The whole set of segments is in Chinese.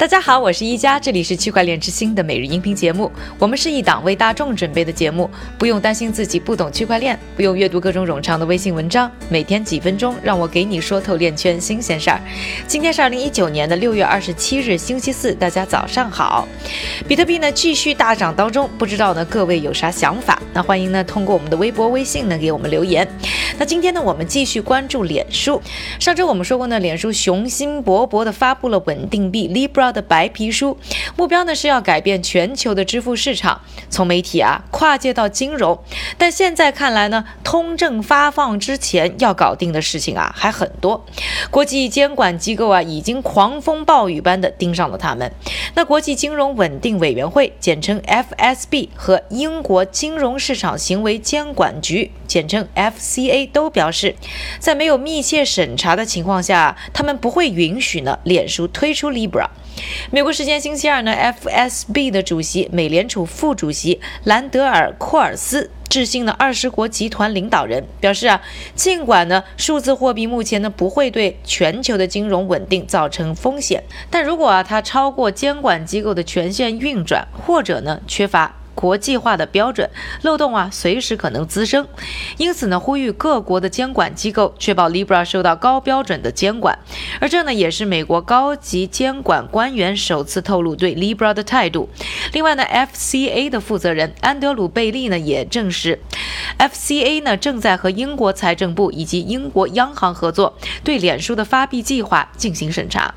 大家好，我是一加，这里是区块链之星的每日音频节目。我们是一档为大众准备的节目，不用担心自己不懂区块链，不用阅读各种冗长的微信文章，每天几分钟，让我给你说透链圈新鲜事儿。今天是二零一九年的六月二十七日，星期四，大家早上好。比特币呢继续大涨当中，不知道呢各位有啥想法？那欢迎呢通过我们的微博、微信呢给我们留言。那今天呢我们继续关注脸书。上周我们说过呢，脸书雄心勃勃地发布了稳定币 Libra。的白皮书，目标呢是要改变全球的支付市场，从媒体啊跨界到金融。但现在看来呢，通证发放之前要搞定的事情啊还很多。国际监管机构啊已经狂风暴雨般的盯上了他们。那国际金融稳定委员会（简称 FSB） 和英国金融市场行为监管局（简称 FCA） 都表示，在没有密切审查的情况下，他们不会允许呢脸书推出 Libra。美国时间星期二呢，FSB 的主席、美联储副主席兰德尔·库尔斯致信呢二十国集团领导人，表示啊，尽管呢数字货币目前呢不会对全球的金融稳定造成风险，但如果啊它超过监管机构的权限运转，或者呢缺乏。国际化的标准漏洞啊，随时可能滋生，因此呢，呼吁各国的监管机构确保 Libra 受到高标准的监管。而这呢，也是美国高级监管官员首次透露对 Libra 的态度。另外呢，FCA 的负责人安德鲁·贝利呢也证实，FCA 呢正在和英国财政部以及英国央行合作，对脸书的发币计划进行审查。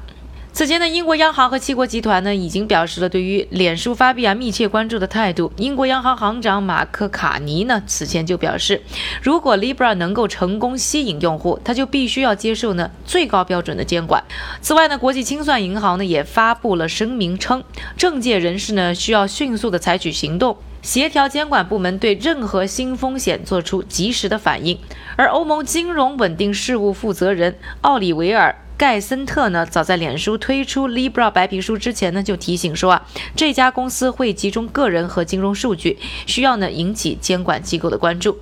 此前呢，英国央行和七国集团呢已经表示了对于脸书发币啊密切关注的态度。英国央行行长马克卡尼呢此前就表示，如果 Libra 能够成功吸引用户，他就必须要接受呢最高标准的监管。此外呢，国际清算银行呢也发布了声明称，政界人士呢需要迅速的采取行动，协调监管部门对任何新风险做出及时的反应。而欧盟金融稳定事务负责人奥里维尔。盖森特呢，早在脸书推出 Libra 白皮书之前呢，就提醒说啊，这家公司会集中个人和金融数据，需要呢引起监管机构的关注。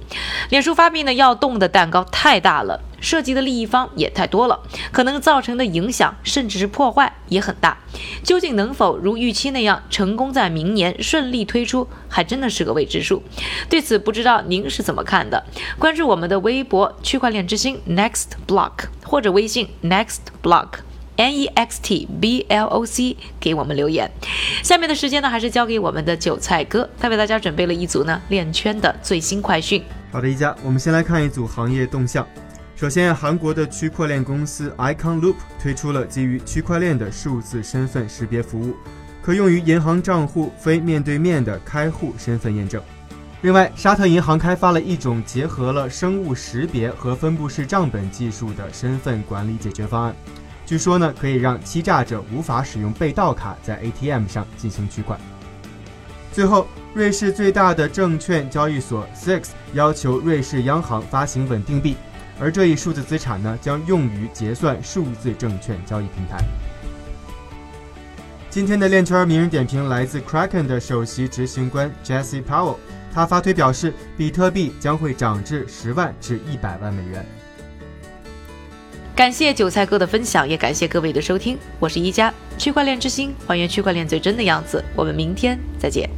脸书发币呢，要动的蛋糕太大了。涉及的利益方也太多了，可能造成的影响甚至是破坏也很大。究竟能否如预期那样成功在明年顺利推出，还真的是个未知数。对此，不知道您是怎么看的？关注我们的微博“区块链之星 Next Block” 或者微信 Next Block N E X T B L O C 给我们留言。下面的时间呢，还是交给我们的韭菜哥，他为大家准备了一组呢链圈的最新快讯。好的，一家，我们先来看一组行业动向。首先，韩国的区块链公司 Icon Loop 推出了基于区块链的数字身份识别服务，可用于银行账户非面对面的开户身份验证。另外，沙特银行开发了一种结合了生物识别和分布式账本技术的身份管理解决方案，据说呢可以让欺诈者无法使用被盗卡在 ATM 上进行取款。最后，瑞士最大的证券交易所 Six 要求瑞士央行发行稳定币。而这一数字资产呢，将用于结算数字证券交易平台。今天的链圈名人点评来自 Kraken 的首席执行官 Jesse Powell，他发推表示，比特币将会涨至十万至一百万美元。感谢韭菜哥的分享，也感谢各位的收听，我是一加区块链之星，还原区块链最真的样子。我们明天再见。